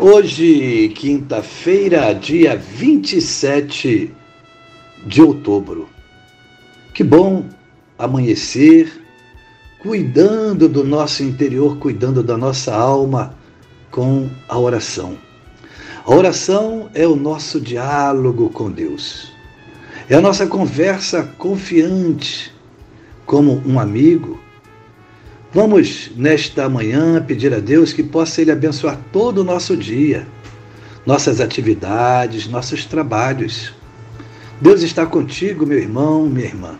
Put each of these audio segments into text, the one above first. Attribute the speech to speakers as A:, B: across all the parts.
A: Hoje, quinta-feira, dia 27 de outubro. Que bom amanhecer cuidando do nosso interior, cuidando da nossa alma com a oração. A oração é o nosso diálogo com Deus. É a nossa conversa confiante, como um amigo Vamos, nesta manhã, pedir a Deus que possa Ele abençoar todo o nosso dia, nossas atividades, nossos trabalhos. Deus está contigo, meu irmão, minha irmã.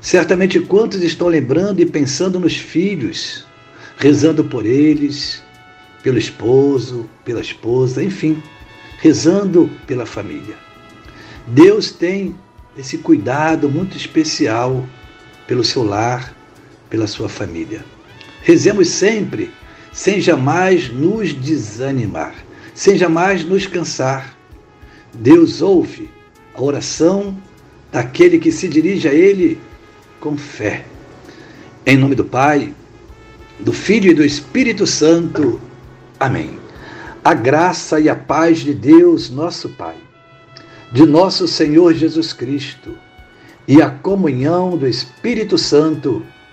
A: Certamente quantos estão lembrando e pensando nos filhos, rezando por eles, pelo esposo, pela esposa, enfim, rezando pela família. Deus tem esse cuidado muito especial pelo seu lar, pela sua família. Rezemos sempre, sem jamais nos desanimar, sem jamais nos cansar. Deus ouve a oração daquele que se dirige a Ele com fé. Em nome do Pai, do Filho e do Espírito Santo. Amém. A graça e a paz de Deus, nosso Pai, de nosso Senhor Jesus Cristo e a comunhão do Espírito Santo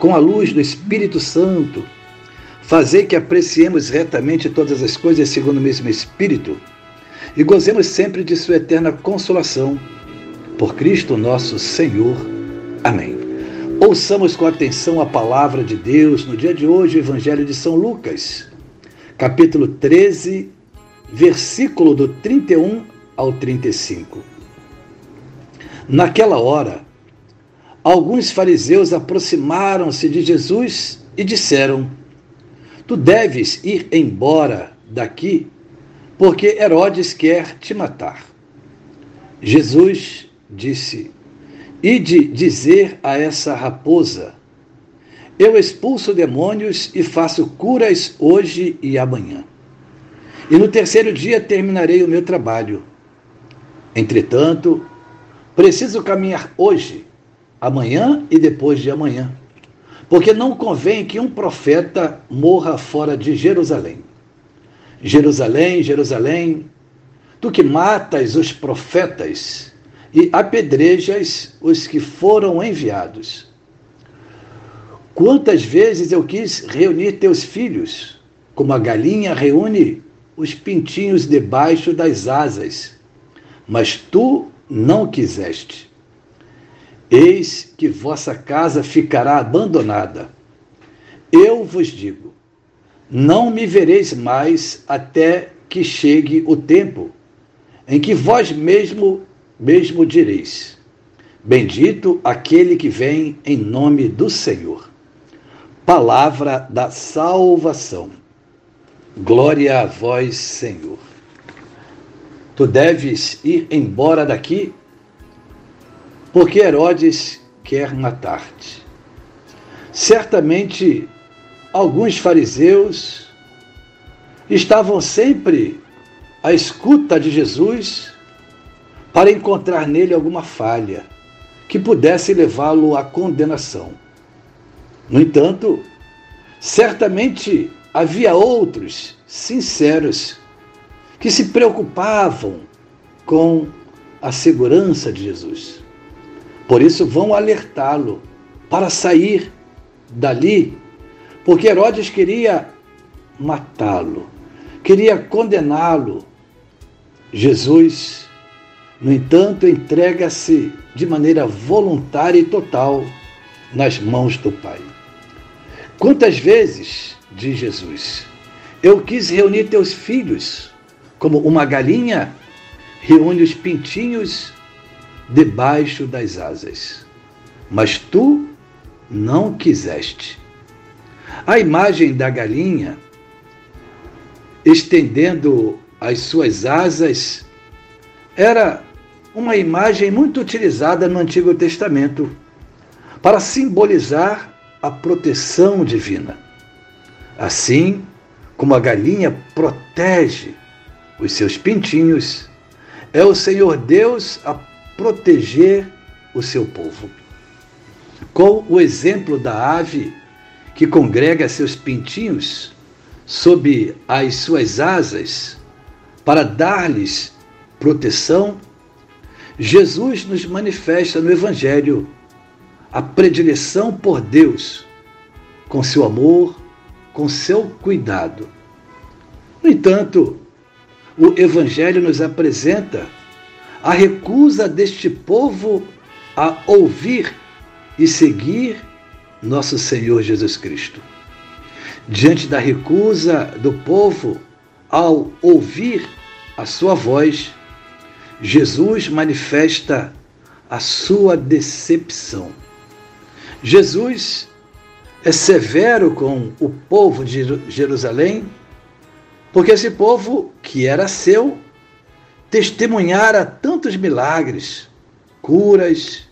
A: com a luz do Espírito Santo, fazer que apreciemos retamente todas as coisas segundo o mesmo Espírito e gozemos sempre de Sua eterna consolação. Por Cristo nosso Senhor. Amém. Ouçamos com atenção a palavra de Deus no dia de hoje, o Evangelho de São Lucas, capítulo 13, versículo do 31 ao 35. Naquela hora, alguns fariseus aproximaram-se de Jesus e disseram: Tu deves ir embora daqui, porque Herodes quer te matar. Jesus disse: Ide dizer a essa raposa: Eu expulso demônios e faço curas hoje e amanhã. E no terceiro dia terminarei o meu trabalho. Entretanto, preciso caminhar hoje amanhã e depois de amanhã. Porque não convém que um profeta morra fora de Jerusalém. Jerusalém, Jerusalém, tu que matas os profetas e apedrejas os que foram enviados. Quantas vezes eu quis reunir teus filhos, como a galinha reúne os pintinhos debaixo das asas, mas tu não quiseste. Eis que vossa casa ficará abandonada. Eu vos digo: não me vereis mais até que chegue o tempo em que vós mesmo mesmo direis: Bendito aquele que vem em nome do Senhor. Palavra da salvação. Glória a vós, Senhor. Tu deves ir embora daqui porque Herodes quer matar-te. Certamente, alguns fariseus estavam sempre à escuta de Jesus para encontrar nele alguma falha que pudesse levá-lo à condenação. No entanto, certamente havia outros sinceros que se preocupavam com a segurança de Jesus. Por isso vão alertá-lo para sair dali, porque Herodes queria matá-lo, queria condená-lo. Jesus, no entanto, entrega-se de maneira voluntária e total nas mãos do Pai. Quantas vezes, diz Jesus, eu quis reunir teus filhos, como uma galinha reúne os pintinhos debaixo das asas, mas tu não quiseste. A imagem da galinha estendendo as suas asas era uma imagem muito utilizada no Antigo Testamento para simbolizar a proteção divina. Assim como a galinha protege os seus pintinhos, é o Senhor Deus a proteger o seu povo. Com o exemplo da ave que congrega seus pintinhos sob as suas asas para dar-lhes proteção, Jesus nos manifesta no Evangelho a predileção por Deus, com seu amor, com seu cuidado. No entanto, o Evangelho nos apresenta a recusa deste povo a ouvir e seguir nosso Senhor Jesus Cristo. Diante da recusa do povo ao ouvir a sua voz, Jesus manifesta a sua decepção. Jesus é severo com o povo de Jerusalém, porque esse povo, que era seu, testemunhara tantos milagres, curas,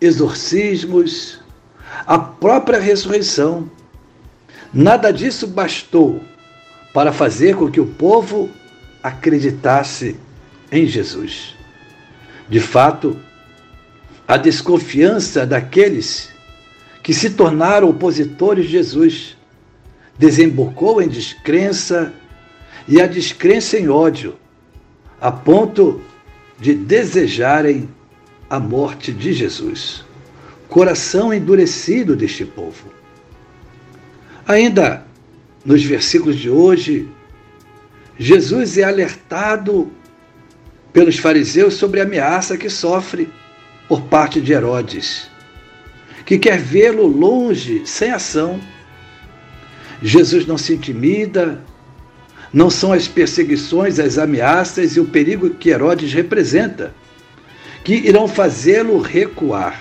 A: exorcismos, a própria ressurreição. Nada disso bastou para fazer com que o povo acreditasse em Jesus. De fato, a desconfiança daqueles que se tornaram opositores de Jesus desembocou em descrença e a descrença em ódio, a ponto de desejarem a morte de Jesus. Coração endurecido deste povo. Ainda nos versículos de hoje, Jesus é alertado pelos fariseus sobre a ameaça que sofre por parte de Herodes, que quer vê-lo longe, sem ação. Jesus não se intimida, não são as perseguições, as ameaças e o perigo que Herodes representa que irão fazê-lo recuar.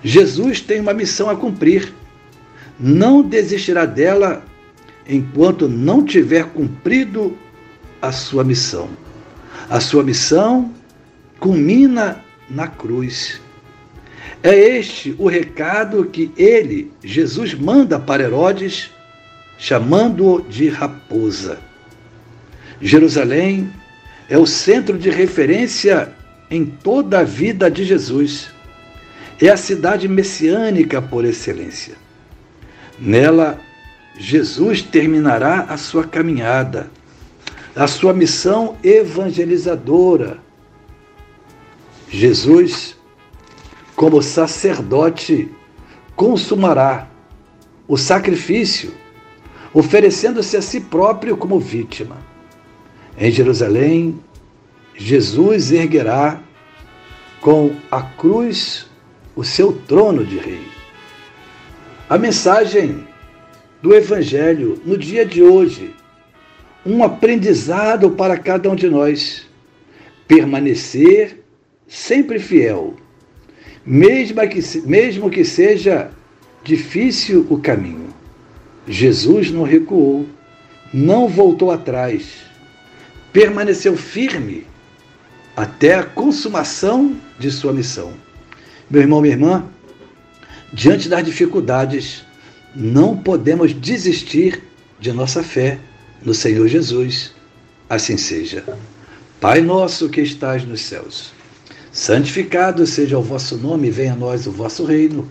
A: Jesus tem uma missão a cumprir não desistirá dela enquanto não tiver cumprido a sua missão. A sua missão culmina na cruz. É este o recado que ele, Jesus, manda para Herodes, chamando-o de raposa. Jerusalém é o centro de referência em toda a vida de Jesus. É a cidade messiânica por excelência. Nela, Jesus terminará a sua caminhada, a sua missão evangelizadora. Jesus, como sacerdote, consumará o sacrifício, oferecendo-se a si próprio como vítima. Em Jerusalém, Jesus erguerá com a cruz o seu trono de rei. A mensagem do Evangelho no dia de hoje, um aprendizado para cada um de nós. Permanecer sempre fiel, mesmo que, mesmo que seja difícil o caminho. Jesus não recuou, não voltou atrás, permaneceu firme até a consumação de sua missão. Meu irmão, minha irmã, Diante das dificuldades, não podemos desistir de nossa fé no Senhor Jesus. Assim seja. Pai nosso que estás nos céus, santificado seja o vosso nome, venha a nós o vosso reino.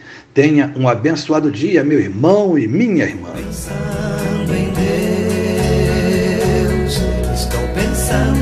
A: Tenha um abençoado dia, meu irmão e minha irmã. Pensando em Deus, estou pensando.